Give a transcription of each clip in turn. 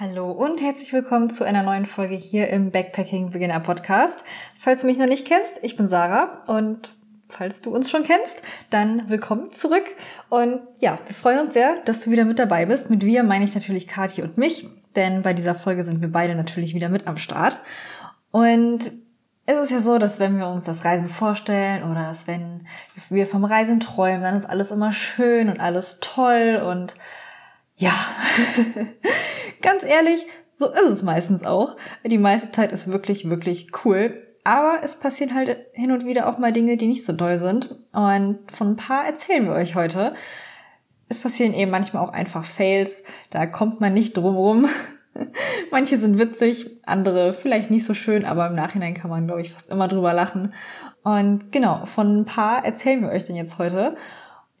Hallo und herzlich willkommen zu einer neuen Folge hier im Backpacking Beginner Podcast. Falls du mich noch nicht kennst, ich bin Sarah und falls du uns schon kennst, dann willkommen zurück. Und ja, wir freuen uns sehr, dass du wieder mit dabei bist. Mit wir meine ich natürlich Kathi und mich, denn bei dieser Folge sind wir beide natürlich wieder mit am Start. Und es ist ja so, dass wenn wir uns das Reisen vorstellen oder dass wenn wir vom Reisen träumen, dann ist alles immer schön und alles toll und ja, ganz ehrlich, so ist es meistens auch. Die meiste Zeit ist wirklich, wirklich cool. Aber es passieren halt hin und wieder auch mal Dinge, die nicht so doll sind. Und von ein paar erzählen wir euch heute. Es passieren eben manchmal auch einfach Fails. Da kommt man nicht drum rum. Manche sind witzig, andere vielleicht nicht so schön, aber im Nachhinein kann man, glaube ich, fast immer drüber lachen. Und genau, von ein paar erzählen wir euch denn jetzt heute.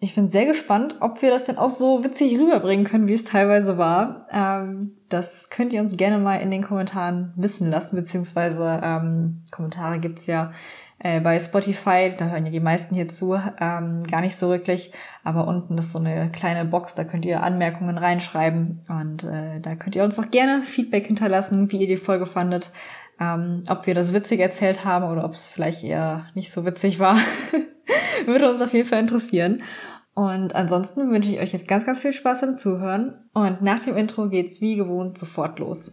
Ich bin sehr gespannt, ob wir das denn auch so witzig rüberbringen können, wie es teilweise war. Ähm, das könnt ihr uns gerne mal in den Kommentaren wissen lassen, beziehungsweise ähm, Kommentare gibt's ja äh, bei Spotify, da hören ja die meisten hier zu, ähm, gar nicht so wirklich. Aber unten ist so eine kleine Box, da könnt ihr Anmerkungen reinschreiben und äh, da könnt ihr uns auch gerne Feedback hinterlassen, wie ihr die Folge fandet. Ähm, ob wir das witzig erzählt haben oder ob es vielleicht eher nicht so witzig war. Würde uns auf jeden Fall interessieren. Und ansonsten wünsche ich euch jetzt ganz, ganz viel Spaß beim Zuhören. Und nach dem Intro geht's wie gewohnt sofort los.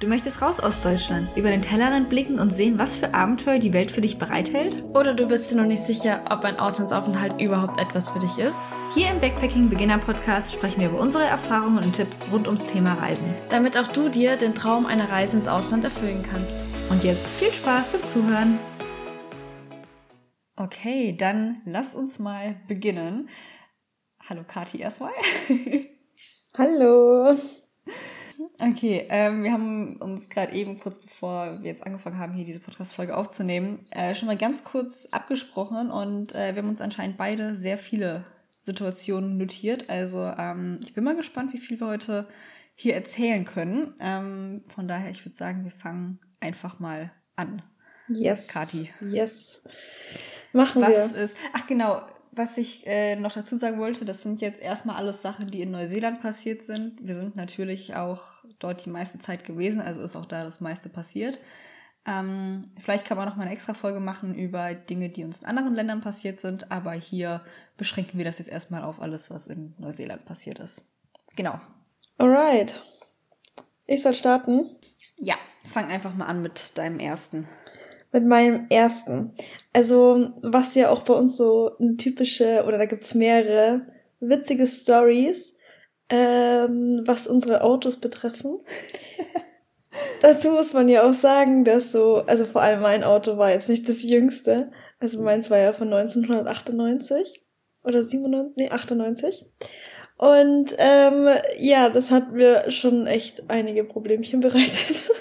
Du möchtest raus aus Deutschland, über den Tellerrand blicken und sehen, was für Abenteuer die Welt für dich bereithält? Oder du bist dir noch nicht sicher, ob ein Auslandsaufenthalt überhaupt etwas für dich ist? Hier im Backpacking Beginner Podcast sprechen wir über unsere Erfahrungen und Tipps rund ums Thema Reisen. Damit auch du dir den Traum einer Reise ins Ausland erfüllen kannst. Und jetzt viel Spaß beim Zuhören. Okay, dann lass uns mal beginnen. Hallo Kati erstmal. Hallo. Okay, ähm, wir haben uns gerade eben kurz bevor wir jetzt angefangen haben, hier diese Podcast-Folge aufzunehmen, äh, schon mal ganz kurz abgesprochen und äh, wir haben uns anscheinend beide sehr viele Situationen notiert. Also ähm, ich bin mal gespannt, wie viel wir heute hier erzählen können. Ähm, von daher, ich würde sagen, wir fangen einfach mal an. Yes. Kati. Yes. Machen was wir. Ist, ach genau, was ich äh, noch dazu sagen wollte, das sind jetzt erstmal alles Sachen, die in Neuseeland passiert sind. Wir sind natürlich auch dort die meiste Zeit gewesen, also ist auch da das meiste passiert. Ähm, vielleicht kann man noch mal eine extra Folge machen über Dinge, die uns in anderen Ländern passiert sind, aber hier beschränken wir das jetzt erstmal auf alles, was in Neuseeland passiert ist. Genau. Alright. Ich soll starten. Ja, fang einfach mal an mit deinem ersten. Mit meinem ersten. Also, was ja auch bei uns so eine typische, oder da gibt's mehrere witzige Stories, ähm, was unsere Autos betreffen. Dazu muss man ja auch sagen, dass so, also vor allem mein Auto war jetzt nicht das jüngste. Also meins war ja von 1998 oder 97, nee, 98. Und ähm, ja, das hat mir schon echt einige Problemchen bereitet.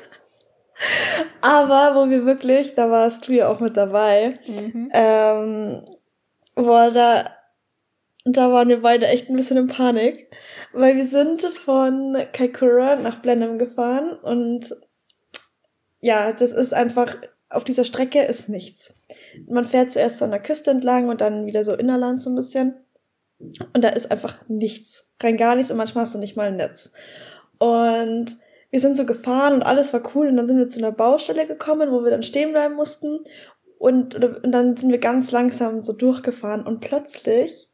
Aber wo wir wirklich, da warst du ja auch mit dabei, Mhm. ähm, boah, da, da waren wir beide echt ein bisschen in Panik, weil wir sind von Kaikoura nach Blenheim gefahren und ja, das ist einfach, auf dieser Strecke ist nichts. Man fährt zuerst so an der Küste entlang und dann wieder so innerland so ein bisschen und da ist einfach nichts, rein gar nichts und manchmal hast du nicht mal ein Netz. Und wir sind so gefahren und alles war cool. Und dann sind wir zu einer Baustelle gekommen, wo wir dann stehen bleiben mussten. Und, und dann sind wir ganz langsam so durchgefahren. Und plötzlich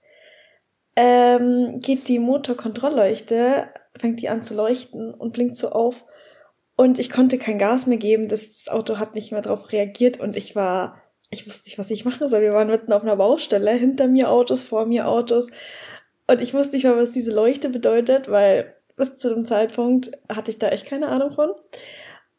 ähm, geht die Motorkontrollleuchte, fängt die an zu leuchten und blinkt so auf. Und ich konnte kein Gas mehr geben, das Auto hat nicht mehr darauf reagiert. Und ich war, ich wusste nicht, was ich machen soll. Wir waren mitten auf einer Baustelle, hinter mir Autos, vor mir Autos. Und ich wusste nicht mal, was diese Leuchte bedeutet, weil bis zu dem Zeitpunkt hatte ich da echt keine Ahnung von.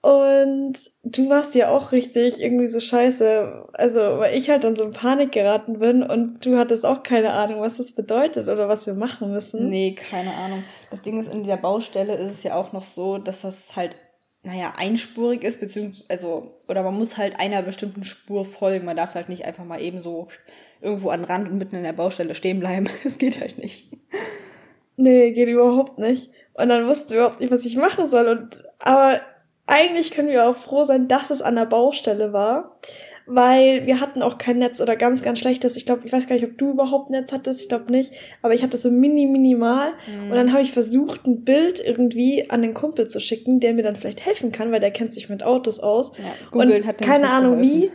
Und du warst ja auch richtig irgendwie so scheiße. Also, weil ich halt dann so in Panik geraten bin und du hattest auch keine Ahnung, was das bedeutet oder was wir machen müssen. Nee, keine Ahnung. Das Ding ist, in dieser Baustelle ist es ja auch noch so, dass das halt, naja, einspurig ist, beziehungsweise, also, oder man muss halt einer bestimmten Spur folgen. Man darf halt nicht einfach mal eben so irgendwo an den Rand und mitten in der Baustelle stehen bleiben. Das geht halt nicht. Nee, geht überhaupt nicht. Und dann wusste ich überhaupt nicht, was ich machen soll. Und aber eigentlich können wir auch froh sein, dass es an der Baustelle war. weil wir hatten auch kein Netz oder ganz, ganz schlechtes. Ich glaube, ich weiß gar nicht, ob du überhaupt Netz hattest, ich glaube nicht, aber ich hatte so mini, minimal. Mhm. Und dann habe ich versucht, ein Bild irgendwie an den Kumpel zu schicken, der mir dann vielleicht helfen kann, weil der kennt sich mit Autos aus. Ja, Google und hat keine Ahnung geholfen. wie.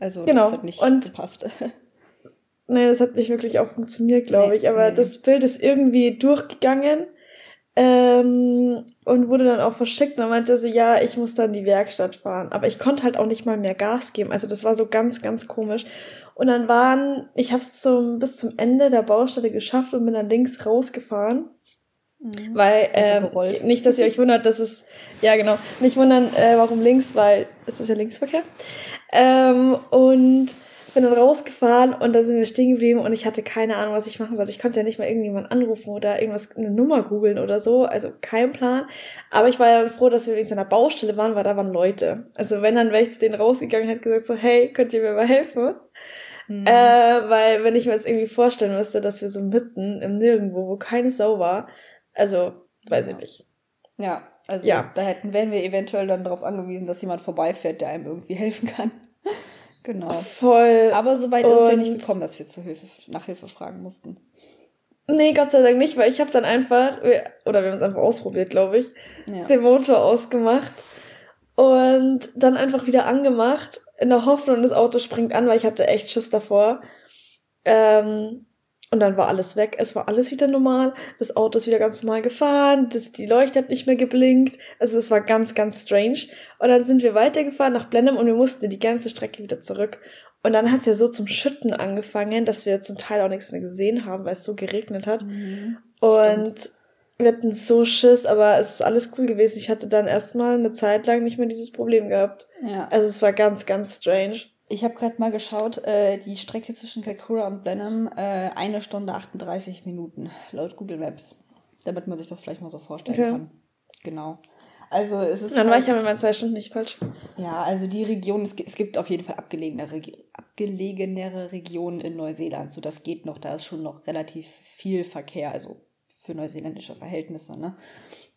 Also genau. das hat nicht und gepasst. Nee, das hat nicht wirklich auch funktioniert, glaube nee, ich. Aber nee. das Bild ist irgendwie durchgegangen ähm, und wurde dann auch verschickt. Und dann meinte sie, ja, ich muss dann in die Werkstatt fahren. Aber ich konnte halt auch nicht mal mehr Gas geben. Also das war so ganz, ganz komisch. Und dann waren, ich habe es zum, bis zum Ende der Baustelle geschafft und bin dann links rausgefahren. Mhm. Weil, also ähm, nicht, dass ihr euch wundert, dass es, ja genau, nicht wundern, äh, warum links, weil es ist ja Linksverkehr. Ähm, und bin dann rausgefahren und dann sind wir stehen geblieben und ich hatte keine Ahnung, was ich machen sollte. Ich konnte ja nicht mal irgendjemand anrufen oder irgendwas, eine Nummer googeln oder so. Also kein Plan. Aber ich war ja dann froh, dass wir wenigstens an der Baustelle waren, weil da waren Leute. Also wenn, dann wäre ich zu denen rausgegangen und hätte gesagt so, hey, könnt ihr mir mal helfen? Mhm. Äh, weil wenn ich mir jetzt irgendwie vorstellen müsste, dass wir so mitten im Nirgendwo, wo keine Sau war, also, weiß ja. ich nicht. Ja, also ja. da hätten, wären wir eventuell dann darauf angewiesen, dass jemand vorbeifährt, der einem irgendwie helfen kann. Genau. Voll. Aber so weit ist es ja nicht gekommen, dass wir zu Hilfe, nach Hilfe fragen mussten. Nee, Gott sei Dank nicht, weil ich habe dann einfach, oder wir haben es einfach ausprobiert, glaube ich, ja. den Motor ausgemacht und dann einfach wieder angemacht, in der Hoffnung, das Auto springt an, weil ich hatte echt Schiss davor. Ähm, und dann war alles weg. Es war alles wieder normal. Das Auto ist wieder ganz normal gefahren. Das, die Leuchte hat nicht mehr geblinkt. Also es war ganz, ganz strange. Und dann sind wir weitergefahren nach Blenheim und wir mussten die ganze Strecke wieder zurück. Und dann hat es ja so zum Schütten angefangen, dass wir zum Teil auch nichts mehr gesehen haben, weil es so geregnet hat. Mhm, und wir hatten so Schiss, aber es ist alles cool gewesen. Ich hatte dann erstmal eine Zeit lang nicht mehr dieses Problem gehabt. Ja. Also es war ganz, ganz strange. Ich habe gerade mal geschaut, äh, die Strecke zwischen Kakura und Blenheim, äh, eine Stunde 38 Minuten, laut Google Maps. Damit man sich das vielleicht mal so vorstellen okay. kann. Genau. Also es ist. Dann halt, war ich ja mit meinen zwei Stunden nicht falsch. Ja, also die Region, es, es gibt auf jeden Fall abgelegenere, abgelegenere Regionen in Neuseeland. So, das geht noch, da ist schon noch relativ viel Verkehr, also für neuseeländische Verhältnisse. Ne?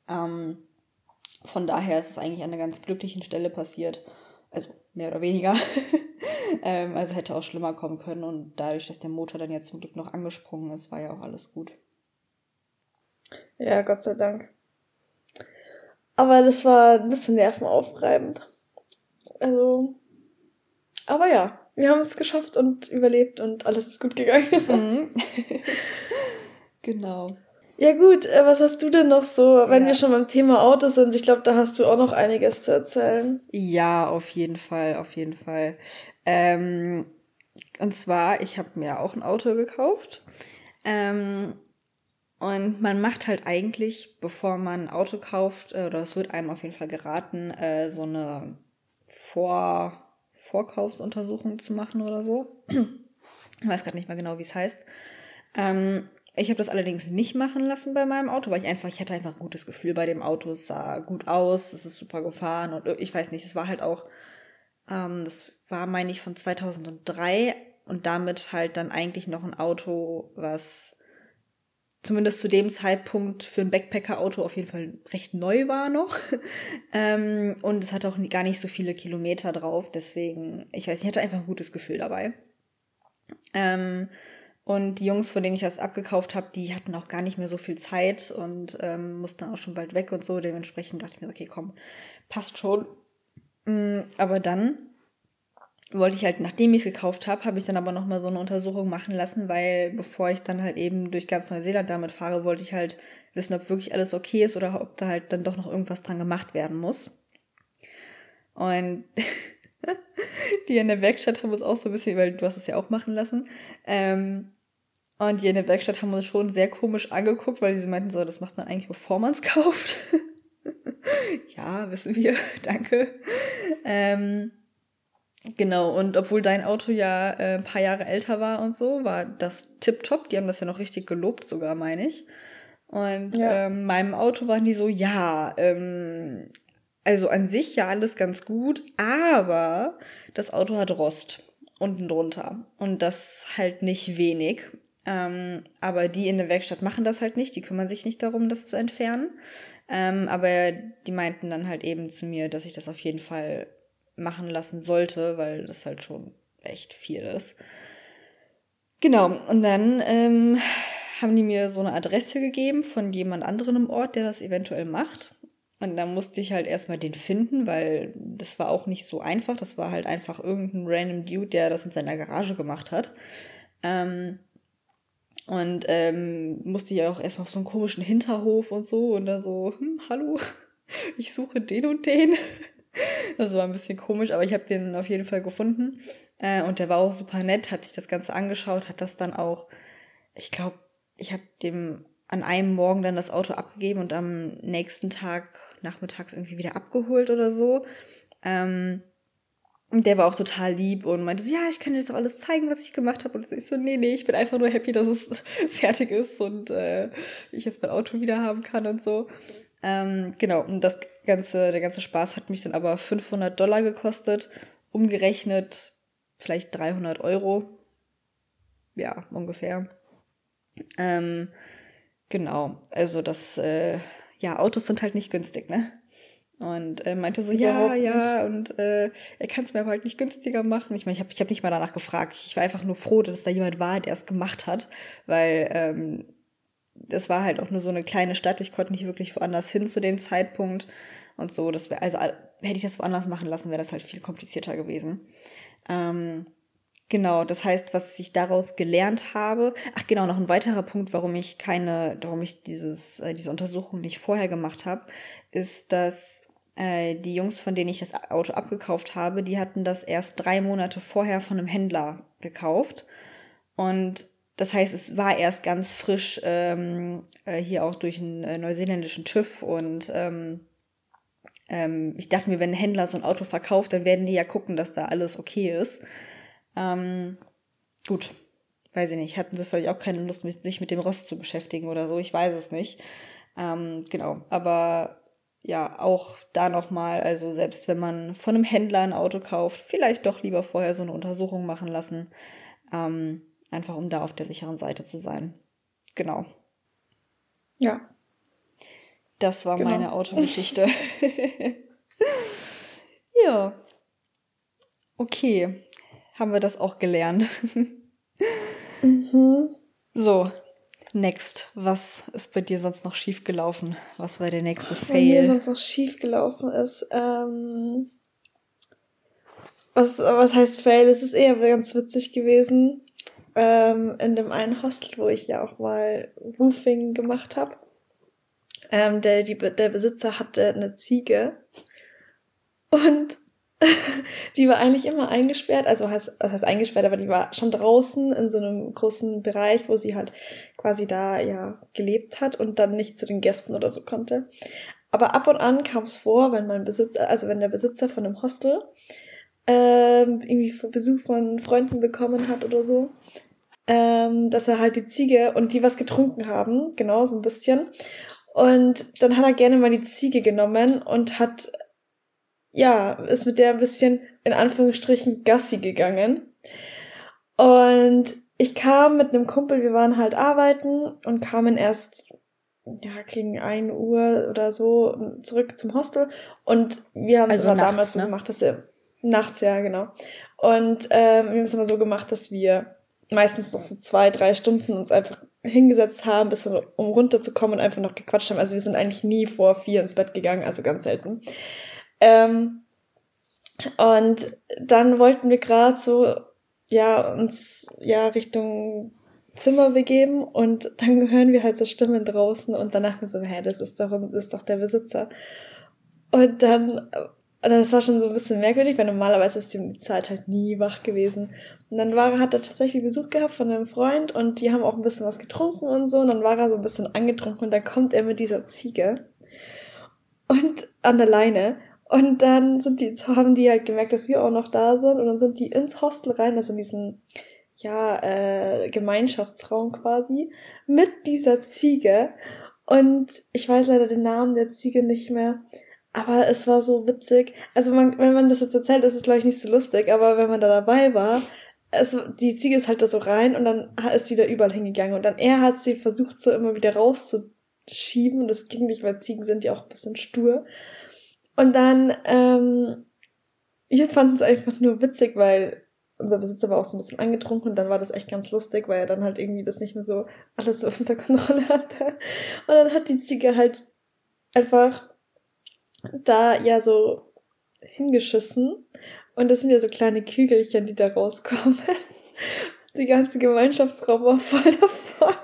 Ähm, von daher ist es eigentlich an einer ganz glücklichen Stelle passiert. Also mehr oder weniger. ähm, also hätte auch schlimmer kommen können und dadurch, dass der Motor dann jetzt zum Glück noch angesprungen ist, war ja auch alles gut. Ja, Gott sei Dank. Aber das war ein bisschen nervenaufreibend. Also, aber ja, wir haben es geschafft und überlebt und alles ist gut gegangen. Mhm. genau. Ja gut, äh, was hast du denn noch so, wenn ja. wir schon beim Thema Autos sind? Ich glaube, da hast du auch noch einiges zu erzählen. Ja, auf jeden Fall, auf jeden Fall. Ähm, und zwar, ich habe mir auch ein Auto gekauft. Ähm, und man macht halt eigentlich, bevor man ein Auto kauft, äh, oder es wird einem auf jeden Fall geraten, äh, so eine Vor Vorkaufsuntersuchung zu machen oder so. Ich weiß gerade nicht mal genau, wie es heißt. Ähm, ich habe das allerdings nicht machen lassen bei meinem Auto, weil ich einfach, ich hatte einfach ein gutes Gefühl bei dem Auto. Es sah gut aus, es ist super gefahren und ich weiß nicht, es war halt auch, ähm, das war, meine ich, von 2003 und damit halt dann eigentlich noch ein Auto, was zumindest zu dem Zeitpunkt für ein Backpacker-Auto auf jeden Fall recht neu war noch. ähm, und es hat auch gar nicht so viele Kilometer drauf, deswegen, ich weiß, ich hatte einfach ein gutes Gefühl dabei. Ähm, und die Jungs, von denen ich das abgekauft habe, die hatten auch gar nicht mehr so viel Zeit und ähm, mussten auch schon bald weg und so. Dementsprechend dachte ich mir, okay, komm, passt schon. Mhm, aber dann wollte ich halt, nachdem ich es gekauft habe, habe ich dann aber nochmal so eine Untersuchung machen lassen, weil bevor ich dann halt eben durch ganz Neuseeland damit fahre, wollte ich halt wissen, ob wirklich alles okay ist oder ob da halt dann doch noch irgendwas dran gemacht werden muss. Und die in der Werkstatt haben uns auch so ein bisschen, weil du hast es ja auch machen lassen. Ähm, und die in der Werkstatt haben uns schon sehr komisch angeguckt, weil sie meinten so, das macht man eigentlich, bevor man es kauft. ja, wissen wir, danke. Ähm, genau, und obwohl dein Auto ja äh, ein paar Jahre älter war und so, war das tipptopp. Die haben das ja noch richtig gelobt sogar, meine ich. Und ja. ähm, meinem Auto waren die so, ja, ähm, also an sich ja alles ganz gut, aber das Auto hat Rost unten drunter. Und das halt nicht wenig. Ähm, aber die in der Werkstatt machen das halt nicht, die kümmern sich nicht darum, das zu entfernen. Ähm, aber die meinten dann halt eben zu mir, dass ich das auf jeden Fall machen lassen sollte, weil das halt schon echt viel ist. Genau, und dann ähm, haben die mir so eine Adresse gegeben von jemand anderem im Ort, der das eventuell macht. Und dann musste ich halt erstmal den finden, weil das war auch nicht so einfach. Das war halt einfach irgendein random Dude, der das in seiner Garage gemacht hat. Ähm, und ähm, musste ja auch erstmal auf so einen komischen Hinterhof und so und da so, hm, hallo, ich suche den und den. Das war ein bisschen komisch, aber ich habe den auf jeden Fall gefunden. Äh, und der war auch super nett, hat sich das Ganze angeschaut, hat das dann auch, ich glaube, ich habe dem an einem Morgen dann das Auto abgegeben und am nächsten Tag nachmittags irgendwie wieder abgeholt oder so. Ähm, und der war auch total lieb und meinte so, ja, ich kann dir das auch alles zeigen, was ich gemacht habe. Und ich so, nee, nee, ich bin einfach nur happy, dass es fertig ist und äh, ich jetzt mein Auto wieder haben kann und so. Ähm, genau, und das ganze, der ganze Spaß hat mich dann aber 500 Dollar gekostet, umgerechnet vielleicht 300 Euro. Ja, ungefähr. Ähm, genau, also das, äh, ja, Autos sind halt nicht günstig, ne? Und äh, meinte so, ja, ja, und äh, er kann es mir aber halt nicht günstiger machen. Ich meine, ich habe ich hab nicht mal danach gefragt. Ich war einfach nur froh, dass da jemand war, der es gemacht hat, weil ähm, das war halt auch nur so eine kleine Stadt. Ich konnte nicht wirklich woanders hin zu dem Zeitpunkt und so. Das wäre, also hätte ich das woanders machen lassen, wäre das halt viel komplizierter gewesen. Ähm, Genau, das heißt, was ich daraus gelernt habe, ach genau, noch ein weiterer Punkt, warum ich keine, warum ich dieses, äh, diese Untersuchung nicht vorher gemacht habe, ist, dass äh, die Jungs, von denen ich das Auto abgekauft habe, die hatten das erst drei Monate vorher von einem Händler gekauft. Und das heißt, es war erst ganz frisch ähm, äh, hier auch durch einen äh, neuseeländischen TÜV und ähm, ähm, ich dachte mir, wenn ein Händler so ein Auto verkauft, dann werden die ja gucken, dass da alles okay ist. Ähm, gut, weiß ich nicht. Hatten sie vielleicht auch keine Lust, sich mit dem Rost zu beschäftigen oder so. Ich weiß es nicht. Ähm, genau, aber ja, auch da nochmal, also selbst wenn man von einem Händler ein Auto kauft, vielleicht doch lieber vorher so eine Untersuchung machen lassen. Ähm, einfach um da auf der sicheren Seite zu sein. Genau. Ja. Das war genau. meine Autogeschichte. ja. Okay. Haben wir das auch gelernt. mhm. So, Next, was ist bei dir sonst noch schiefgelaufen? Was war der nächste Fail? Bei mir sonst noch schiefgelaufen ist, ähm, was, was heißt Fail? Es ist eher ganz witzig gewesen. Ähm, in dem einen Hostel, wo ich ja auch mal Woofing gemacht habe. Ähm, der, der Besitzer hatte eine Ziege. Und die war eigentlich immer eingesperrt, also heißt, was heißt eingesperrt, aber die war schon draußen in so einem großen Bereich, wo sie halt quasi da ja gelebt hat und dann nicht zu den Gästen oder so konnte. Aber ab und an kam es vor, wenn mein Besitzer, also wenn der Besitzer von einem Hostel ähm, irgendwie Besuch von Freunden bekommen hat oder so, ähm, dass er halt die Ziege und die was getrunken haben, genau so ein bisschen. Und dann hat er gerne mal die Ziege genommen und hat ja, ist mit der ein bisschen in Anführungsstrichen Gassi gegangen. Und ich kam mit einem Kumpel, wir waren halt arbeiten und kamen erst ja, gegen ein Uhr oder so zurück zum Hostel. Und wir haben also es nachts, damals ne? so gemacht, dass wir nachts, ja, genau. Und ähm, wir haben es immer so gemacht, dass wir meistens noch so zwei, drei Stunden uns einfach hingesetzt haben, bisschen um runterzukommen und einfach noch gequatscht haben. Also wir sind eigentlich nie vor vier ins Bett gegangen, also ganz selten. Ähm, und dann wollten wir gerade so, ja, uns ja Richtung Zimmer begeben und dann hören wir halt so Stimmen draußen und wir so, hä, das ist doch, das ist doch der Besitzer. Und dann, das war schon so ein bisschen merkwürdig, weil normalerweise ist die Zeit halt nie wach gewesen. Und dann war, hat er tatsächlich Besuch gehabt von einem Freund und die haben auch ein bisschen was getrunken und so und dann war er so ein bisschen angetrunken und dann kommt er mit dieser Ziege und an der Leine und dann sind die, haben die halt gemerkt, dass wir auch noch da sind und dann sind die ins Hostel rein, also in diesen, ja, äh, Gemeinschaftsraum quasi, mit dieser Ziege. Und ich weiß leider den Namen der Ziege nicht mehr. Aber es war so witzig. Also man, wenn man das jetzt erzählt, ist es glaube ich nicht so lustig, aber wenn man da dabei war, es, die Ziege ist halt da so rein und dann ist sie da überall hingegangen und dann er hat sie versucht so immer wieder rauszuschieben und das ging nicht, weil Ziegen sind ja auch ein bisschen stur. Und dann, ähm, wir fanden es einfach nur witzig, weil unser Besitzer war auch so ein bisschen angetrunken und dann war das echt ganz lustig, weil er dann halt irgendwie das nicht mehr so alles so unter Kontrolle hatte. Und dann hat die Ziege halt einfach da ja so hingeschissen. Und das sind ja so kleine Kügelchen, die da rauskommen. Die ganze Gemeinschaftsraum war voll davon.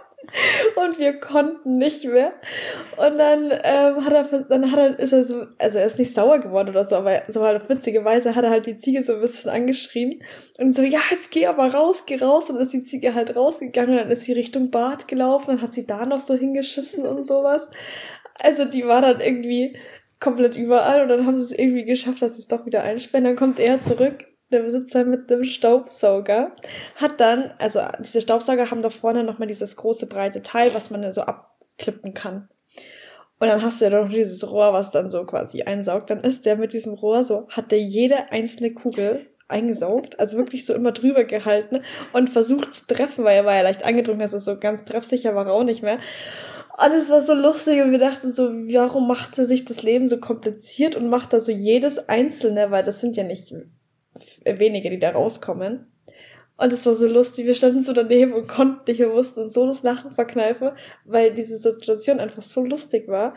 Und wir konnten nicht mehr. Und dann ähm, hat er, dann hat er, ist er so, also er ist nicht sauer geworden oder so, aber so halt auf witzige Weise hat er halt die Ziege so ein bisschen angeschrien. Und so, ja, jetzt geh aber raus, geh raus. Und dann ist die Ziege halt rausgegangen und dann ist sie Richtung Bad gelaufen, dann hat sie da noch so hingeschissen und sowas. Also die war dann irgendwie komplett überall und dann haben sie es irgendwie geschafft, dass sie es doch wieder einsperren. Dann kommt er zurück der Besitzer mit dem Staubsauger, hat dann, also diese Staubsauger haben da vorne nochmal dieses große breite Teil, was man dann so abklippen kann. Und dann hast du ja noch dieses Rohr, was dann so quasi einsaugt. Dann ist der mit diesem Rohr so, hat der jede einzelne Kugel eingesaugt, also wirklich so immer drüber gehalten und versucht zu treffen, weil er war ja leicht angetrunken, also so ganz treffsicher war er auch nicht mehr. Und es war so lustig und wir dachten so, warum macht er sich das Leben so kompliziert und macht da so jedes einzelne, weil das sind ja nicht wenige, die da rauskommen. Und es war so lustig. Wir standen so daneben und konnten nicht mehr wussten uns so das Lachen verkneifen, weil diese Situation einfach so lustig war.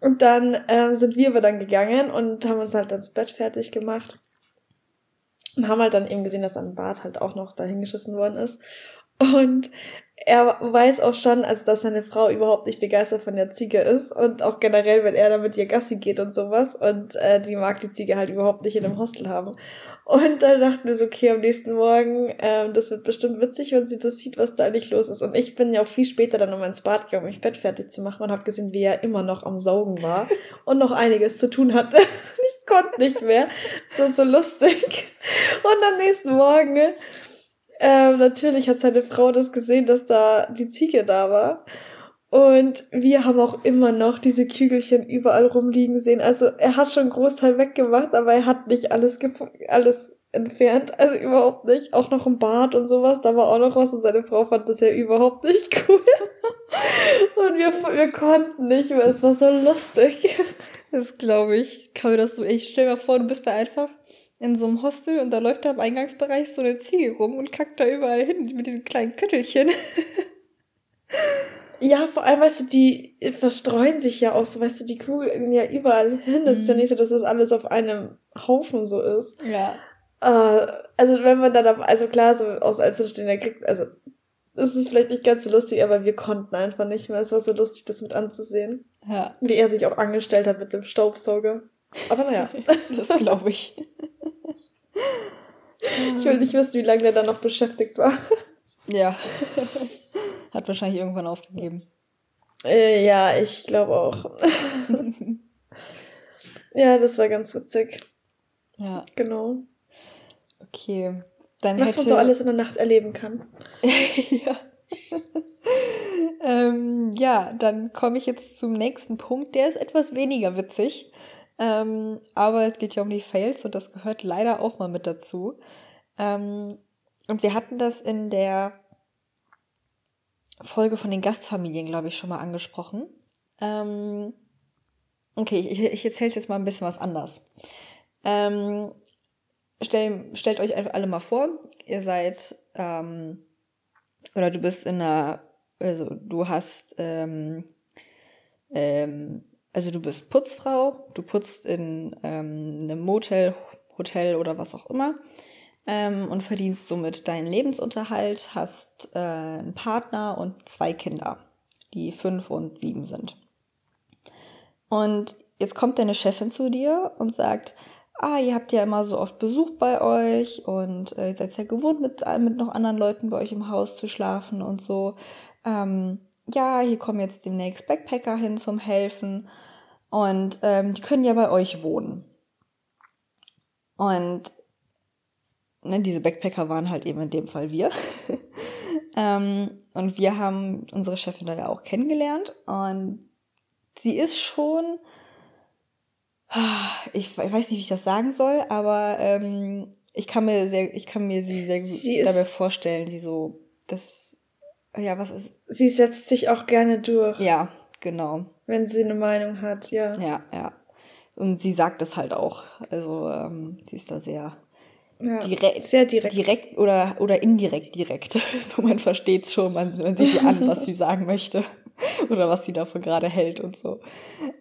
Und dann ähm, sind wir aber dann gegangen und haben uns halt ins Bett fertig gemacht. Und haben halt dann eben gesehen, dass ein Bad halt auch noch dahingeschissen worden ist. Und er weiß auch schon, also dass seine Frau überhaupt nicht begeistert von der Ziege ist und auch generell, wenn er da mit ihr Gassi geht und sowas und äh, die mag die Ziege halt überhaupt nicht in einem Hostel haben. Und dann dachten wir so, okay, am nächsten Morgen, ähm, das wird bestimmt witzig, wenn sie das sieht, was da eigentlich los ist. Und ich bin ja auch viel später dann nochmal ins Bad gegangen, um mich Bett fertig zu machen und habe gesehen, wie er immer noch am Saugen war und noch einiges zu tun hatte. ich konnte nicht mehr. So, so lustig. Und am nächsten Morgen ähm, natürlich hat seine Frau das gesehen, dass da die Ziege da war. Und wir haben auch immer noch diese Kügelchen überall rumliegen sehen. Also er hat schon einen Großteil weggemacht, aber er hat nicht alles, alles entfernt. Also überhaupt nicht. Auch noch im Bad und sowas, da war auch noch was und seine Frau fand das ja überhaupt nicht cool. und wir, wir konnten nicht mehr. Es war so lustig. Das glaube ich. Kann mir das so echt, stell mir vor, du bist da einfach in so einem Hostel und da läuft da im Eingangsbereich so eine Ziege rum und kackt da überall hin mit diesen kleinen Köttelchen. Ja, vor allem, weißt du, die verstreuen sich ja auch so, weißt du, die kugeln ja überall hin. Das mhm. ist ja mhm. nicht so, dass das alles auf einem Haufen so ist. Ja. Äh, also wenn man dann, also klar, so aus Einzelstehender kriegt, also es ist vielleicht nicht ganz so lustig, aber wir konnten einfach nicht mehr. Es war so lustig, das mit anzusehen. Ja. Wie er sich auch angestellt hat mit dem Staubsauger. Aber naja. das glaube ich. Ich will nicht wissen, wie lange der dann noch beschäftigt war. Ja. Hat wahrscheinlich irgendwann aufgegeben. Äh, ja, ich glaube auch. ja, das war ganz witzig. Ja. Genau. Okay. Dann Was hätte... man so alles in der Nacht erleben kann. ja. ähm, ja, dann komme ich jetzt zum nächsten Punkt. Der ist etwas weniger witzig. Ähm, aber es geht ja um die Fails und das gehört leider auch mal mit dazu. Ähm, und wir hatten das in der Folge von den Gastfamilien, glaube ich, schon mal angesprochen. Ähm, okay, ich, ich erzähle jetzt mal ein bisschen was anders. Ähm, stell, stellt euch alle mal vor, ihr seid, ähm, oder du bist in einer, also du hast ähm, ähm, also du bist Putzfrau, du putzt in ähm, einem Motel, Hotel oder was auch immer ähm, und verdienst somit deinen Lebensunterhalt, hast äh, einen Partner und zwei Kinder, die fünf und sieben sind. Und jetzt kommt deine Chefin zu dir und sagt, ah, ihr habt ja immer so oft Besuch bei euch und äh, ihr seid ja gewohnt, mit, mit noch anderen Leuten bei euch im Haus zu schlafen und so. Ähm, ja, hier kommen jetzt demnächst Backpacker hin zum Helfen und ähm, die können ja bei euch wohnen. Und ne, diese Backpacker waren halt eben in dem Fall wir. ähm, und wir haben unsere Chefin da ja auch kennengelernt. Und sie ist schon, ich, weiß nicht, wie ich das sagen soll, aber ähm, ich kann mir sehr, ich kann mir sie sehr sie gut dabei vorstellen, sie so, das, ja, was ist. Sie setzt sich auch gerne durch. Ja, genau. Wenn sie eine Meinung hat, ja. Ja, ja. Und sie sagt es halt auch. Also ähm, sie ist da sehr Ja, direkt, sehr direkt. direkt oder, oder indirekt direkt. So man versteht es schon, man, man sieht ihr an, was sie sagen möchte oder was sie davon gerade hält und so.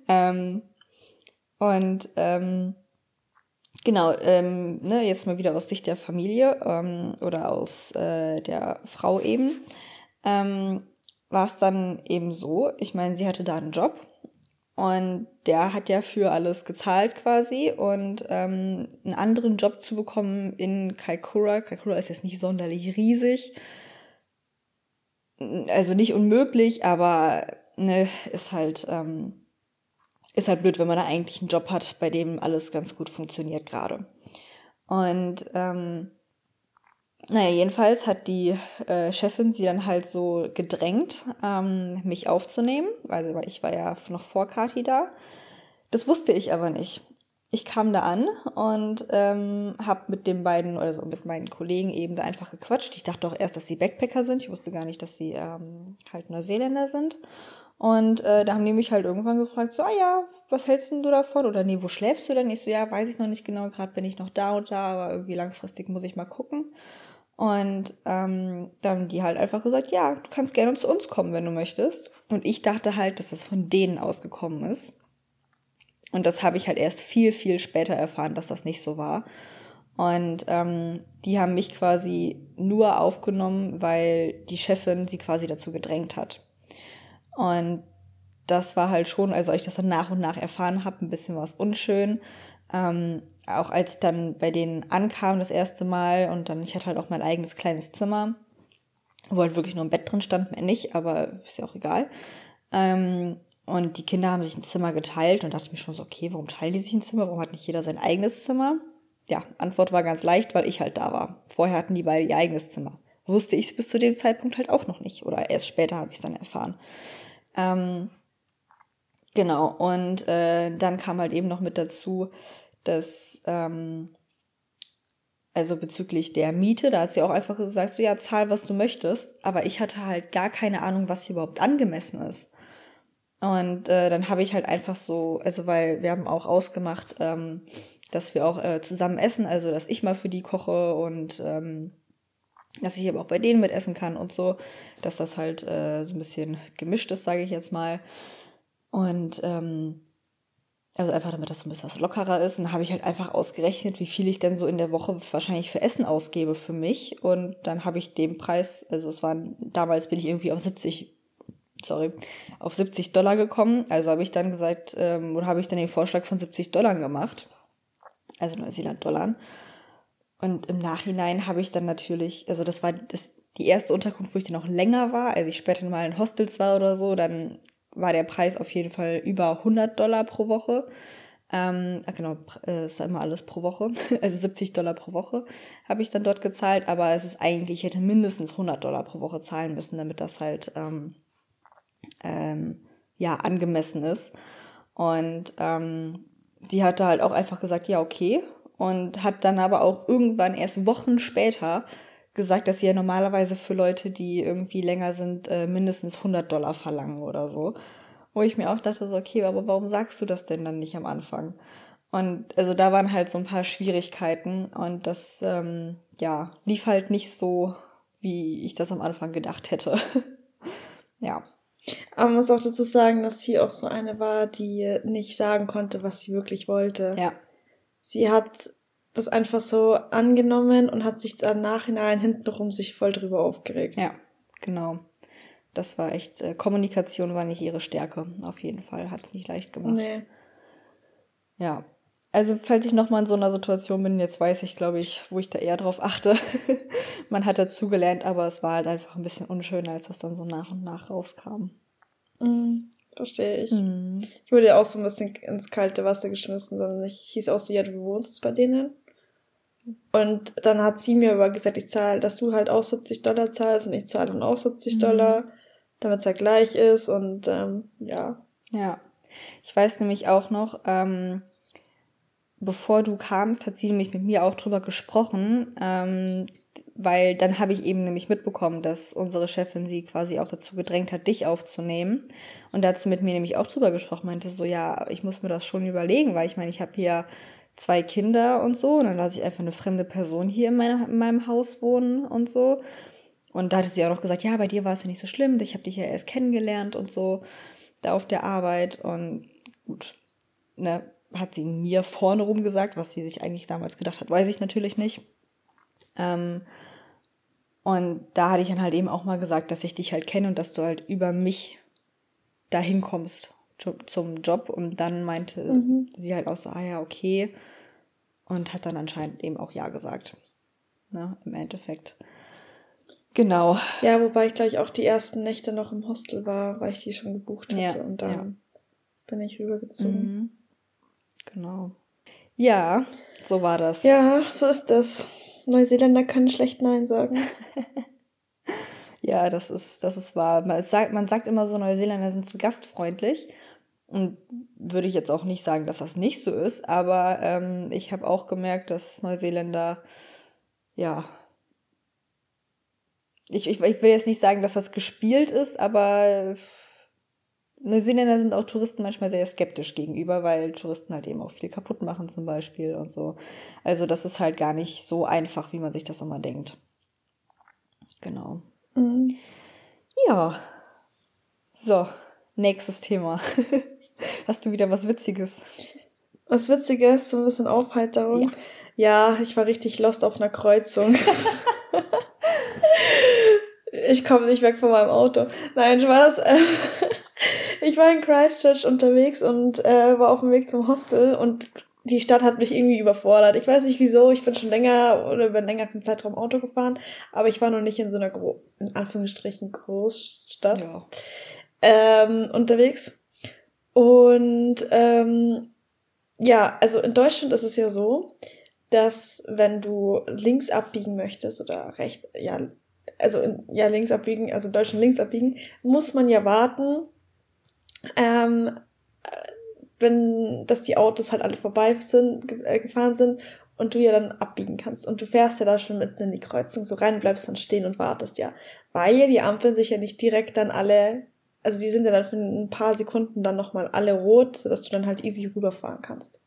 Ähm, und ähm, genau, ähm, ne, jetzt mal wieder aus Sicht der Familie ähm, oder aus äh, der Frau eben, ähm, war es dann eben so, ich meine, sie hatte da einen Job und der hat ja für alles gezahlt quasi und ähm, einen anderen Job zu bekommen in Kaikoura. Kaikoura ist jetzt nicht sonderlich riesig. Also nicht unmöglich, aber ne, ist halt, ähm, ist halt blöd, wenn man da eigentlich einen Job hat, bei dem alles ganz gut funktioniert gerade. Und ähm, naja, jedenfalls hat die äh, Chefin sie dann halt so gedrängt, ähm, mich aufzunehmen, also weil ich war ja noch vor Kati da. Das wusste ich aber nicht. Ich kam da an und ähm, habe mit den beiden, also mit meinen Kollegen eben da einfach gequatscht. Ich dachte doch erst, dass sie Backpacker sind. Ich wusste gar nicht, dass sie ähm, halt Neuseeländer sind. Und äh, da haben die mich halt irgendwann gefragt, so, ah ja, was hältst denn du davon? Oder nee, wo schläfst du denn? Ich so, ja, weiß ich noch nicht genau, gerade bin ich noch da und da, aber irgendwie langfristig muss ich mal gucken. Und ähm, dann haben die halt einfach gesagt, ja, du kannst gerne zu uns kommen, wenn du möchtest. Und ich dachte halt, dass das von denen ausgekommen ist. Und das habe ich halt erst viel, viel später erfahren, dass das nicht so war. Und ähm, die haben mich quasi nur aufgenommen, weil die Chefin sie quasi dazu gedrängt hat. Und das war halt schon, also als ich das dann nach und nach erfahren habe, ein bisschen was unschön. Ähm, auch als ich dann bei denen ankam das erste Mal und dann, ich hatte halt auch mein eigenes kleines Zimmer, wo halt wirklich nur ein Bett drin stand, mehr nicht, aber ist ja auch egal. Ähm, und die Kinder haben sich ein Zimmer geteilt und dachte ich mir schon so, okay, warum teilen die sich ein Zimmer? Warum hat nicht jeder sein eigenes Zimmer? Ja, Antwort war ganz leicht, weil ich halt da war. Vorher hatten die beide ihr eigenes Zimmer. Wusste ich bis zu dem Zeitpunkt halt auch noch nicht. Oder erst später habe ich es dann erfahren. Ähm, genau, und äh, dann kam halt eben noch mit dazu, dass, ähm, also bezüglich der Miete, da hat sie auch einfach gesagt, so ja, zahl, was du möchtest. Aber ich hatte halt gar keine Ahnung, was hier überhaupt angemessen ist. Und äh, dann habe ich halt einfach so, also weil wir haben auch ausgemacht, ähm, dass wir auch äh, zusammen essen, also dass ich mal für die koche und ähm, dass ich aber auch bei denen mit essen kann und so, dass das halt äh, so ein bisschen gemischt ist, sage ich jetzt mal. Und ähm, also einfach damit das ein bisschen was lockerer ist. Und dann habe ich halt einfach ausgerechnet, wie viel ich denn so in der Woche wahrscheinlich für Essen ausgebe für mich. Und dann habe ich den Preis, also es waren, damals bin ich irgendwie auf 70, sorry, auf 70 Dollar gekommen. Also habe ich dann gesagt, ähm, oder habe ich dann den Vorschlag von 70 Dollar gemacht. Also Neuseeland-Dollar. Und im Nachhinein habe ich dann natürlich, also das war das, die erste Unterkunft, wo ich dann noch länger war, als ich später mal in Hostels war oder so, dann war der Preis auf jeden Fall über 100 Dollar pro Woche. Ähm, genau, äh, ist immer alles pro Woche. Also 70 Dollar pro Woche habe ich dann dort gezahlt, aber es ist eigentlich, ich hätte mindestens 100 Dollar pro Woche zahlen müssen, damit das halt ähm, ähm, ja angemessen ist. Und ähm, die hatte halt auch einfach gesagt, ja, okay. Und hat dann aber auch irgendwann erst Wochen später gesagt, dass sie ja normalerweise für Leute, die irgendwie länger sind, äh, mindestens 100 Dollar verlangen oder so. Wo ich mir auch dachte, so, okay, aber warum sagst du das denn dann nicht am Anfang? Und also da waren halt so ein paar Schwierigkeiten und das, ähm, ja, lief halt nicht so, wie ich das am Anfang gedacht hätte. ja. Aber man muss auch dazu sagen, dass sie auch so eine war, die nicht sagen konnte, was sie wirklich wollte. Ja. Sie hat das einfach so angenommen und hat sich dann nachhinein hintenrum sich voll drüber aufgeregt. Ja, genau. Das war echt, äh, Kommunikation war nicht ihre Stärke, auf jeden Fall. Hat es nicht leicht gemacht. Nee. Ja. Also, falls ich nochmal in so einer Situation bin, jetzt weiß ich, glaube ich, wo ich da eher drauf achte. Man hat dazugelernt, aber es war halt einfach ein bisschen unschön, als das dann so nach und nach rauskam. Mhm, verstehe ich. Mhm. Ich wurde ja auch so ein bisschen ins kalte Wasser geschmissen, sondern ich hieß auch so, ja, du wohnst jetzt bei denen. Und dann hat sie mir aber gesagt, ich zahle, dass du halt auch 70 Dollar zahlst und ich zahle dann auch 70 Mhm. Dollar, damit es halt gleich ist und ähm, ja. Ja. Ich weiß nämlich auch noch, ähm, bevor du kamst, hat sie nämlich mit mir auch drüber gesprochen, ähm, weil dann habe ich eben nämlich mitbekommen, dass unsere Chefin sie quasi auch dazu gedrängt hat, dich aufzunehmen. Und da hat sie mit mir nämlich auch drüber gesprochen, meinte so, ja, ich muss mir das schon überlegen, weil ich meine, ich habe hier zwei Kinder und so, und dann lasse ich einfach eine fremde Person hier in, meiner, in meinem Haus wohnen und so. Und da hatte sie auch noch gesagt, ja, bei dir war es ja nicht so schlimm, ich habe dich ja erst kennengelernt und so, da auf der Arbeit. Und gut, ne, hat sie mir vorne rum gesagt, was sie sich eigentlich damals gedacht hat, weiß ich natürlich nicht. Ähm, und da hatte ich dann halt eben auch mal gesagt, dass ich dich halt kenne und dass du halt über mich dahin kommst zum Job. Und dann meinte mhm. sie halt auch so, ah ja, okay. Und hat dann anscheinend eben auch Ja gesagt. Na, im Endeffekt. Genau. Ja, wobei ich glaube ich auch die ersten Nächte noch im Hostel war, weil ich die schon gebucht hatte. Ja, und dann ja. bin ich rübergezogen. Mhm. Genau. Ja, so war das. Ja, so ist das. Neuseeländer können schlecht Nein sagen. ja, das ist, das ist wahr. Man sagt, man sagt immer so, Neuseeländer sind zu gastfreundlich. Und würde ich jetzt auch nicht sagen, dass das nicht so ist, aber ähm, ich habe auch gemerkt, dass Neuseeländer, ja, ich, ich, ich will jetzt nicht sagen, dass das gespielt ist, aber Neuseeländer sind auch Touristen manchmal sehr skeptisch gegenüber, weil Touristen halt eben auch viel kaputt machen zum Beispiel und so. Also das ist halt gar nicht so einfach, wie man sich das immer denkt. Genau. Mhm. Ja. So, nächstes Thema. Hast du wieder was Witziges? Was Witziges, so ein bisschen Aufheiterung. Ja, ja ich war richtig lost auf einer Kreuzung. ich komme nicht weg von meinem Auto. Nein, Spaß. ich war in Christchurch unterwegs und äh, war auf dem Weg zum Hostel und die Stadt hat mich irgendwie überfordert. Ich weiß nicht wieso, ich bin schon länger oder über einen längeren Zeitraum Auto gefahren, aber ich war noch nicht in so einer, Gro in Anführungsstrichen, Großstadt ja. ähm, unterwegs. Und ähm, ja, also in Deutschland ist es ja so, dass wenn du links abbiegen möchtest oder rechts, ja, also in, ja, links abbiegen, also in Deutschland links abbiegen, muss man ja warten, ähm, wenn, dass die Autos halt alle vorbei sind, äh, gefahren sind und du ja dann abbiegen kannst. Und du fährst ja da schon mitten in die Kreuzung so rein, bleibst dann stehen und wartest ja. Weil ja die Ampeln sich ja nicht direkt dann alle, also die sind ja dann für ein paar Sekunden dann nochmal alle rot, sodass du dann halt easy rüberfahren kannst.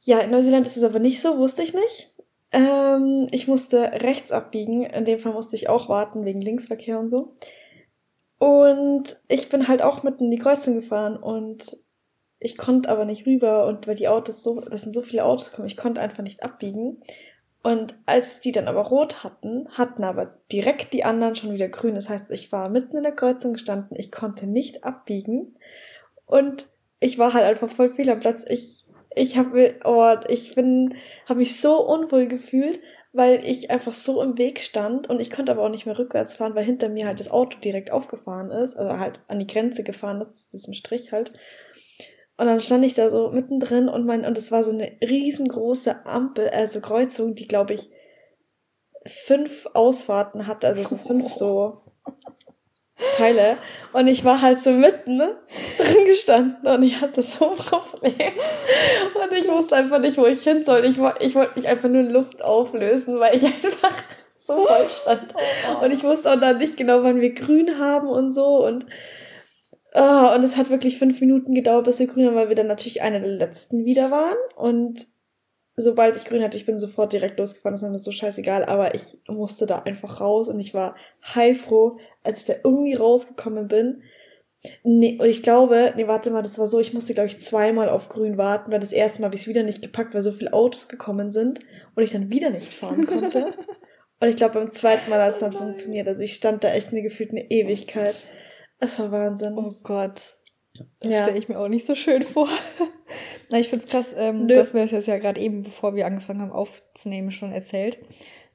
Ja, in Neuseeland ist es aber nicht so, wusste ich nicht. Ähm, ich musste rechts abbiegen, in dem Fall musste ich auch warten, wegen Linksverkehr und so. Und ich bin halt auch mitten in die Kreuzung gefahren und ich konnte aber nicht rüber und weil die Autos so, das sind so viele Autos gekommen, ich konnte einfach nicht abbiegen. Und als die dann aber rot hatten, hatten aber direkt die anderen schon wieder grün. Das heißt, ich war mitten in der Kreuzung gestanden, ich konnte nicht abbiegen und ich war halt einfach voll fehl am Platz. Ich, ich habe, oh, ich bin, habe mich so unwohl gefühlt, weil ich einfach so im Weg stand und ich konnte aber auch nicht mehr rückwärts fahren, weil hinter mir halt das Auto direkt aufgefahren ist, also halt an die Grenze gefahren ist, zu diesem Strich halt. Und dann stand ich da so mittendrin und mein, und es war so eine riesengroße Ampel, also Kreuzung, die glaube ich fünf Ausfahrten hatte, also so fünf so Teile. Und ich war halt so mitten ne, drin gestanden und ich hatte so ein Problem. Und ich wusste einfach nicht, wo ich hin soll. Ich, ich wollte mich einfach nur in Luft auflösen, weil ich einfach so voll stand. Und ich wusste auch dann nicht genau, wann wir grün haben und so. Und, oh, und es hat wirklich fünf Minuten gedauert, bis wir grün haben, weil wir dann natürlich eine der letzten wieder waren. Und sobald ich grün hatte, ich bin sofort direkt losgefahren, das war mir so scheißegal, aber ich musste da einfach raus und ich war heilfroh, als ich da irgendwie rausgekommen bin. Nee, und ich glaube, nee, warte mal, das war so, ich musste, glaube ich, zweimal auf grün warten, weil das erste Mal habe ich es wieder nicht gepackt, weil so viele Autos gekommen sind und ich dann wieder nicht fahren konnte. und ich glaube, beim zweiten Mal hat es dann oh funktioniert. Also ich stand da echt eine gefühlt eine Ewigkeit. Es war Wahnsinn. Oh Gott. Das ja. stelle ich mir auch nicht so schön vor. Na, ich finde es krass, ähm, du hast mir das jetzt ja gerade eben, bevor wir angefangen haben aufzunehmen, schon erzählt.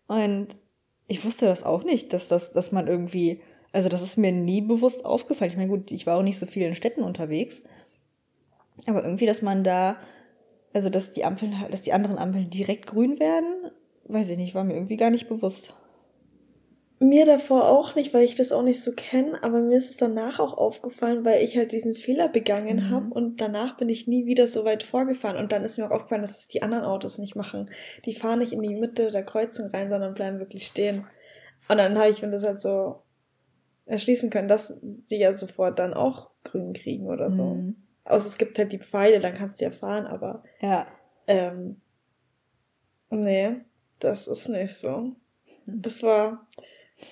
Und ich wusste das auch nicht, dass das, dass man irgendwie, also das ist mir nie bewusst aufgefallen. Ich meine, gut, ich war auch nicht so viel in Städten unterwegs. Aber irgendwie, dass man da, also dass die Ampeln, dass die anderen Ampeln direkt grün werden, weiß ich nicht, war mir irgendwie gar nicht bewusst. Mir davor auch nicht, weil ich das auch nicht so kenne, aber mir ist es danach auch aufgefallen, weil ich halt diesen Fehler begangen Mhm. habe und danach bin ich nie wieder so weit vorgefahren und dann ist mir auch aufgefallen, dass es die anderen Autos nicht machen. Die fahren nicht in die Mitte der Kreuzung rein, sondern bleiben wirklich stehen. Und dann habe ich mir das halt so erschließen können, dass die ja sofort dann auch grün kriegen oder so. Mhm. Außer es gibt halt die Pfeile, dann kannst du ja fahren, aber Ja. ähm, nee, das ist nicht so. Das war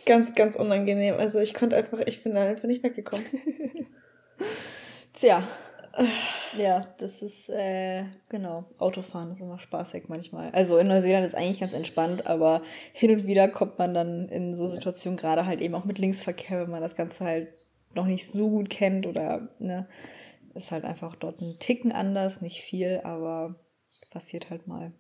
ganz, ganz unangenehm. Also ich konnte einfach, ich bin da einfach nicht weggekommen. Tja. Ja, das ist, äh, genau. Autofahren ist immer spaßig manchmal. Also in Neuseeland ist eigentlich ganz entspannt, aber hin und wieder kommt man dann in so Situationen, gerade halt eben auch mit Linksverkehr, wenn man das Ganze halt noch nicht so gut kennt oder, ne, ist halt einfach dort ein Ticken anders, nicht viel, aber passiert halt mal.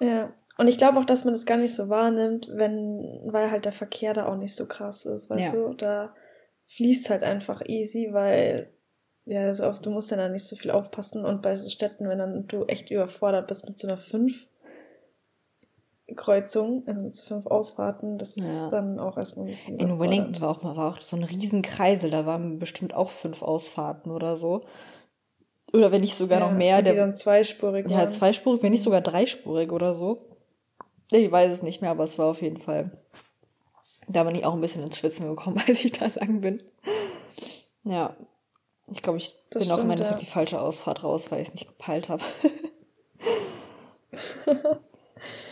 Ja. Und ich glaube auch, dass man das gar nicht so wahrnimmt, wenn, weil halt der Verkehr da auch nicht so krass ist, weißt Ja. du? Da fließt halt einfach easy, weil ja, so oft, du musst ja da nicht so viel aufpassen und bei so Städten, wenn dann du echt überfordert bist mit so einer fünf Kreuzung, also mit so fünf Ausfahrten, das ist Ja. dann auch erstmal ein bisschen In. Wellington war auch mal war auch so ein Riesenkreisel, da waren bestimmt auch fünf Ausfahrten oder so. Oder wenn nicht sogar noch mehr. die Der, dann zweispurig Ja, waren. zweispurig, wenn nicht sogar dreispurig oder so. Ich weiß es nicht mehr, aber es war auf jeden Fall. Da bin ich auch ein bisschen ins Schwitzen gekommen, als ich da lang bin. Ja. Ich glaube, ich Das bin auch im stimmt, Endeffekt ja. die falsche Ausfahrt raus, weil ich es nicht gepeilt habe.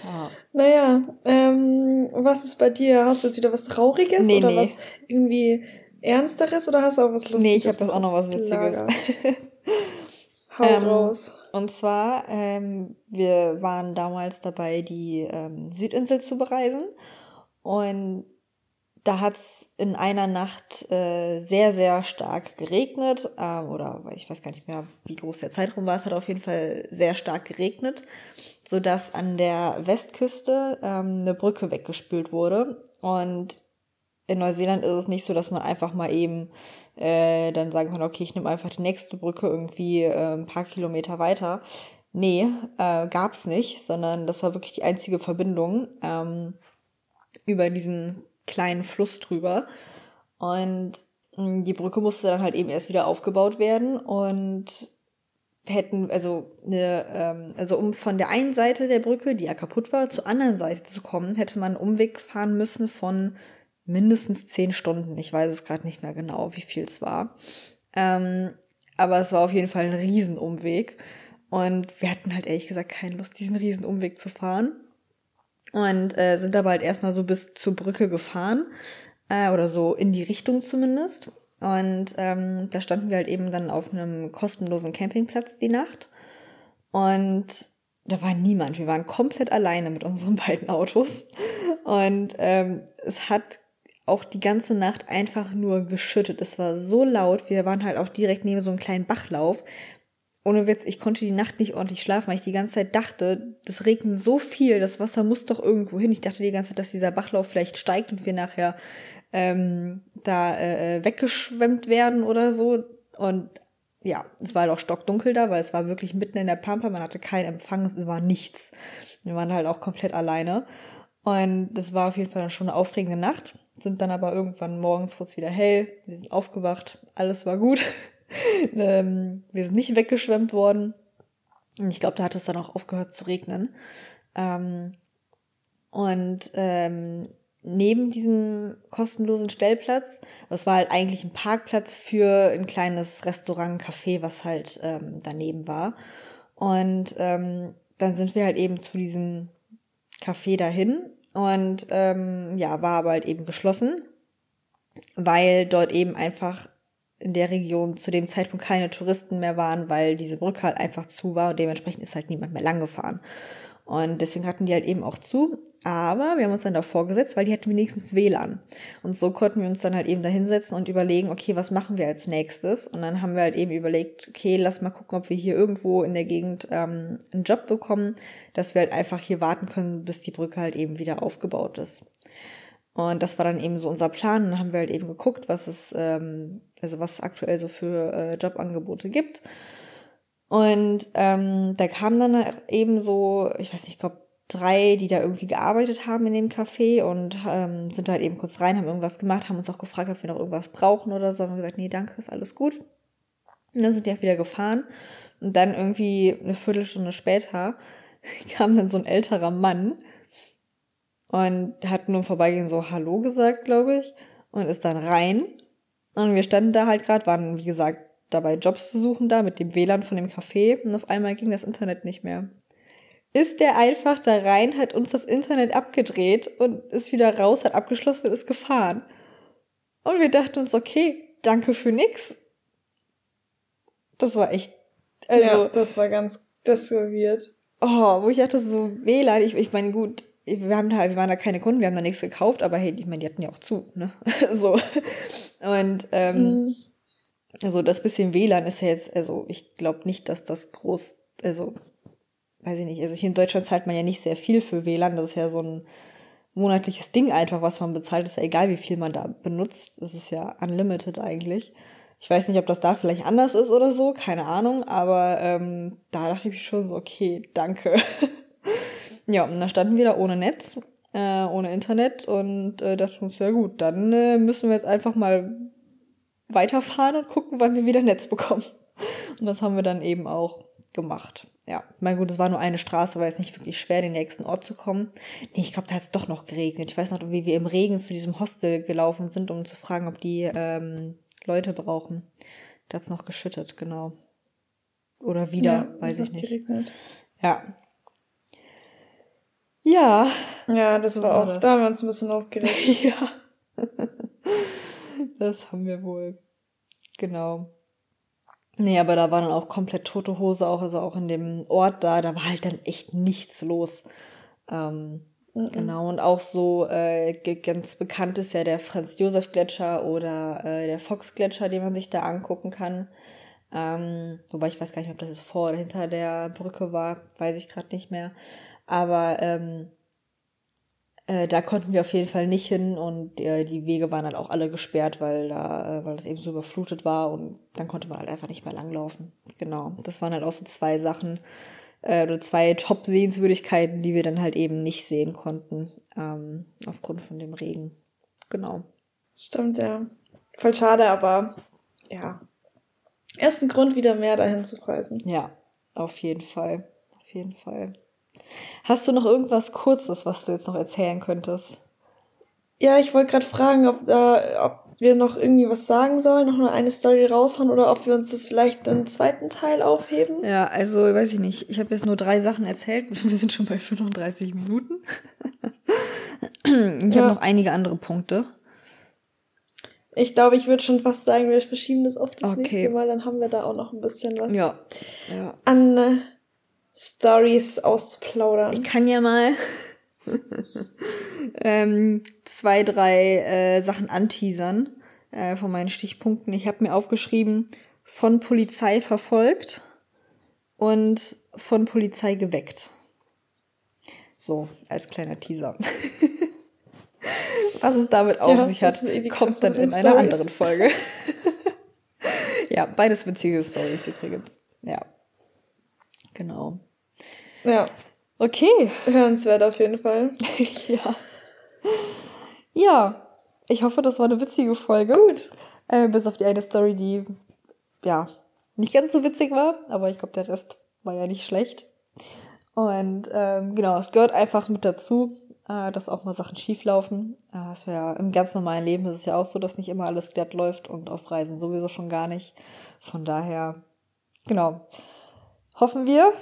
ja. Naja, ähm, was ist bei dir? Hast du jetzt wieder was Trauriges Nee, oder nee. was irgendwie Ernsteres oder hast du auch was Lustiges? Nee, ich habe jetzt auch noch was Witziges. Hau Ähm, raus. Und zwar, ähm, wir waren damals dabei, die ähm, Südinsel zu bereisen. Und da hat's in einer Nacht äh, sehr, sehr stark geregnet. Ähm, oder ich weiß gar nicht mehr, wie groß der Zeitraum war. Es hat auf jeden Fall sehr stark geregnet, sodass an der Westküste ähm, eine Brücke weggespült wurde. Und in Neuseeland ist es nicht so, dass man einfach mal eben äh, dann sagen kann, okay, ich nehme einfach die nächste Brücke irgendwie äh, ein paar Kilometer weiter. Nee, äh, gab's nicht, sondern das war wirklich die einzige Verbindung ähm, über diesen kleinen Fluss drüber. Und mh, die Brücke musste dann halt eben erst wieder aufgebaut werden und hätten, also, eine, ähm, also um von der einen Seite der Brücke, die ja kaputt war, zur anderen Seite zu kommen, hätte man einen Umweg fahren müssen von mindestens zehn Stunden. Ich weiß es gerade nicht mehr genau, wie viel es war. Ähm, aber es war auf jeden Fall ein Riesenumweg. Und wir hatten halt ehrlich gesagt keine Lust, diesen Riesenumweg zu fahren. Und äh, sind aber halt erstmal so bis zur Brücke gefahren. Äh, oder so in die Richtung zumindest. Und ähm, da standen wir halt eben dann auf einem kostenlosen Campingplatz die Nacht. Und da war niemand. Wir waren komplett alleine mit unseren beiden Autos. Und ähm, es hat auch die ganze Nacht einfach nur geschüttet. Es war so laut. Wir waren halt auch direkt neben so einem kleinen Bachlauf. Ohne Witz, ich konnte die Nacht nicht ordentlich schlafen, weil ich die ganze Zeit dachte, das regnet so viel, das Wasser muss doch irgendwo hin. Ich dachte die ganze Zeit, dass dieser Bachlauf vielleicht steigt und wir nachher ähm, da äh, weggeschwemmt werden oder so. Und ja, es war halt auch stockdunkel da, weil es war wirklich mitten in der Pampa, man hatte keinen Empfang, es war nichts. Wir waren halt auch komplett alleine. Und das war auf jeden Fall schon eine aufregende Nacht. Sind dann aber irgendwann morgens es wieder hell, wir sind aufgewacht, alles war gut. ähm, wir sind nicht weggeschwemmt worden. Und ich glaube, da hat es dann auch aufgehört zu regnen. Ähm, und ähm, neben diesem kostenlosen Stellplatz, das war halt eigentlich ein Parkplatz für ein kleines Restaurant, Café, was halt ähm, daneben war. Und ähm, dann sind wir halt eben zu diesem Café dahin und ähm, ja, war aber halt eben geschlossen, weil dort eben einfach in der Region zu dem Zeitpunkt keine Touristen mehr waren, weil diese Brücke halt einfach zu war und dementsprechend ist halt niemand mehr lang gefahren. Und deswegen hatten die halt eben auch zu. Aber wir haben uns dann davor gesetzt, weil die hatten wenigstens WLAN. Und so konnten wir uns dann halt eben da hinsetzen und überlegen, okay, was machen wir als nächstes? Und dann haben wir halt eben überlegt, okay, lass mal gucken, ob wir hier irgendwo in der Gegend ähm, einen Job bekommen, dass wir halt einfach hier warten können, bis die Brücke halt eben wieder aufgebaut ist. Und das war dann eben so unser Plan. Und dann haben wir halt eben geguckt, was es, ähm, also was es aktuell so für äh, Jobangebote gibt. Und ähm, da kam dann eben so, ich weiß nicht, ich glaube drei, die da irgendwie gearbeitet haben in dem Café und ähm, sind halt eben kurz rein, haben irgendwas gemacht, haben uns auch gefragt, ob wir noch irgendwas brauchen oder so. Haben gesagt, nee, danke, ist alles gut. Und dann sind die auch wieder gefahren. Und dann irgendwie eine Viertelstunde später kam dann so ein älterer Mann und hat nur im Vorbeigehen so Hallo gesagt, glaube ich, und ist dann rein. Und wir standen da halt gerade, waren, wie gesagt, dabei Jobs zu suchen da mit dem WLAN von dem Café und auf einmal ging das Internet nicht mehr. Ist der einfach da rein, hat uns das Internet abgedreht und ist wieder raus, hat abgeschlossen und ist gefahren. Und wir dachten uns, okay, danke für nix. Das war echt, also. ja, das war ganz, das war weird. Oh, wo ich dachte, so WLAN, ich, ich meine, gut, wir haben da, wir waren da keine Kunden, wir haben da nichts gekauft, aber hey, ich meine, die hatten ja auch zu, ne? so. Und ähm, Mhm. Also das bisschen WLAN ist ja jetzt, also ich glaube nicht, dass das groß, also weiß ich nicht, also hier in Deutschland zahlt man ja nicht sehr viel für WLAN, das ist ja so ein monatliches Ding einfach, was man bezahlt, ist ja egal, wie viel man da benutzt, das ist ja unlimited eigentlich. Ich weiß nicht, ob das da vielleicht anders ist oder so, keine Ahnung, aber ähm, da dachte ich schon so, okay, danke. ja, und dann standen wir da ohne Netz, äh, ohne Internet. Und äh, dachten uns, ja gut, dann äh, müssen wir jetzt einfach mal weiterfahren und gucken, wann wir wieder Netz bekommen. Und das haben wir dann eben auch gemacht. Ja, mein gut, es war nur eine Straße, war jetzt nicht wirklich schwer, in den nächsten Ort zu kommen. Nee, ich glaube, da hat es doch noch geregnet. Ich weiß noch, wie wir im Regen zu diesem Hostel gelaufen sind, um zu fragen, ob die ähm, Leute brauchen. Da hat es noch geschüttet, genau. Oder wieder, Ja, weiß es ich nicht. geregnet. Ja. Ja, Ja, das war war auch, das. da haben wir uns ein bisschen aufgeregt. ja. Das haben wir wohl. Genau. Nee, aber da war dann auch komplett tote Hose, auch, also auch in dem Ort da, da war halt dann echt nichts los. Ähm, Mhm. Genau, und auch so äh, ganz bekannt ist ja der Franz-Josef-Gletscher oder äh, der Fox-Gletscher, den man sich da angucken kann. Ähm, wobei ich weiß gar nicht, ob das jetzt vor oder hinter der Brücke war, weiß ich gerade nicht mehr. Aber ähm, äh, da konnten wir auf jeden Fall nicht hin und äh, die Wege waren halt auch alle gesperrt, weil da, äh, weil das eben so überflutet war und dann konnte man halt einfach nicht mehr langlaufen. Genau, das waren halt auch so zwei Sachen äh, oder zwei Top-Sehenswürdigkeiten, die wir dann halt eben nicht sehen konnten ähm, aufgrund von dem Regen. Genau. Stimmt, ja. Voll schade, aber ja. Erst ein Grund, wieder mehr dahin zu reisen. Ja, auf jeden Fall. Auf jeden Fall. Hast du noch irgendwas Kurzes, was du jetzt noch erzählen könntest? Ja, ich wollte gerade fragen, ob, da, ob wir noch irgendwie was sagen sollen, noch nur eine Story raushauen oder ob wir uns das vielleicht im zweiten Teil aufheben. Ja, also weiß ich nicht. Ich habe jetzt nur drei Sachen erzählt. Wir sind schon bei 35 Minuten. Ich habe Ja. noch einige andere Punkte. Ich glaube, ich würde schon fast sagen, wir verschieben das auf das Okay. nächste Mal, dann haben wir da auch noch ein bisschen was Ja. ja. an äh, Stories auszuplaudern. Ich kann ja mal ähm, zwei, drei äh, Sachen anteasern äh, von meinen Stichpunkten. Ich habe mir aufgeschrieben, von Polizei verfolgt und von Polizei geweckt. So, als kleiner Teaser. Was es damit auf Ja, sich hat, eh kommt dann in einer Storys. anderen Folge. ja, beides witzige Stories übrigens. Ja. Genau. Ja, Okay. hörenswert auf jeden Fall. ja. Ja, ich hoffe, das war eine witzige Folge. Gut. Äh, bis auf die eine Story, die ja nicht ganz so witzig war, aber ich glaube, der Rest war ja nicht schlecht. Und ähm, genau, es gehört einfach mit dazu, äh, dass auch mal Sachen schief laufen. Äh, das wär ja im ganz normalen Leben ist es ja auch so, dass nicht immer alles glatt läuft und auf Reisen sowieso schon gar nicht. Von daher, genau. Hoffen wir,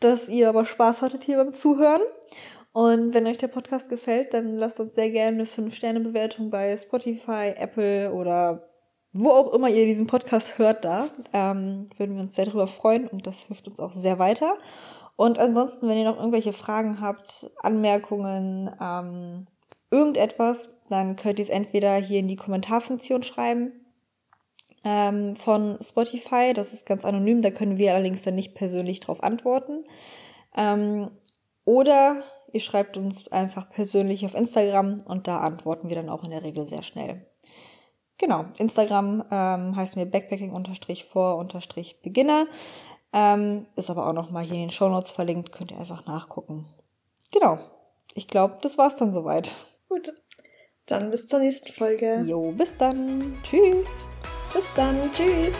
dass ihr aber Spaß hattet hier beim Zuhören. Und wenn euch der Podcast gefällt, dann lasst uns sehr gerne eine 5-Sterne-Bewertung bei Spotify, Apple oder wo auch immer ihr diesen Podcast hört da. Ähm, würden wir uns sehr darüber freuen und das hilft uns auch sehr weiter. Und ansonsten, wenn ihr noch irgendwelche Fragen habt, Anmerkungen, ähm, irgendetwas, dann könnt ihr es entweder hier in die Kommentarfunktion schreiben ähm, von Spotify. Das ist ganz anonym, da können wir allerdings dann nicht persönlich drauf antworten. Ähm, oder ihr schreibt uns einfach persönlich auf Instagram und da antworten wir dann auch in der Regel sehr schnell. Genau, Instagram ähm, heißt mir backpacking-vor-beginner. Ähm, ist aber auch noch mal hier in den Shownotes verlinkt, könnt ihr einfach nachgucken. genau. Ich glaube, das war's dann soweit. Gut. Dann bis zur nächsten Folge. Jo, bis dann. Tschüss. Bis dann. Tschüss.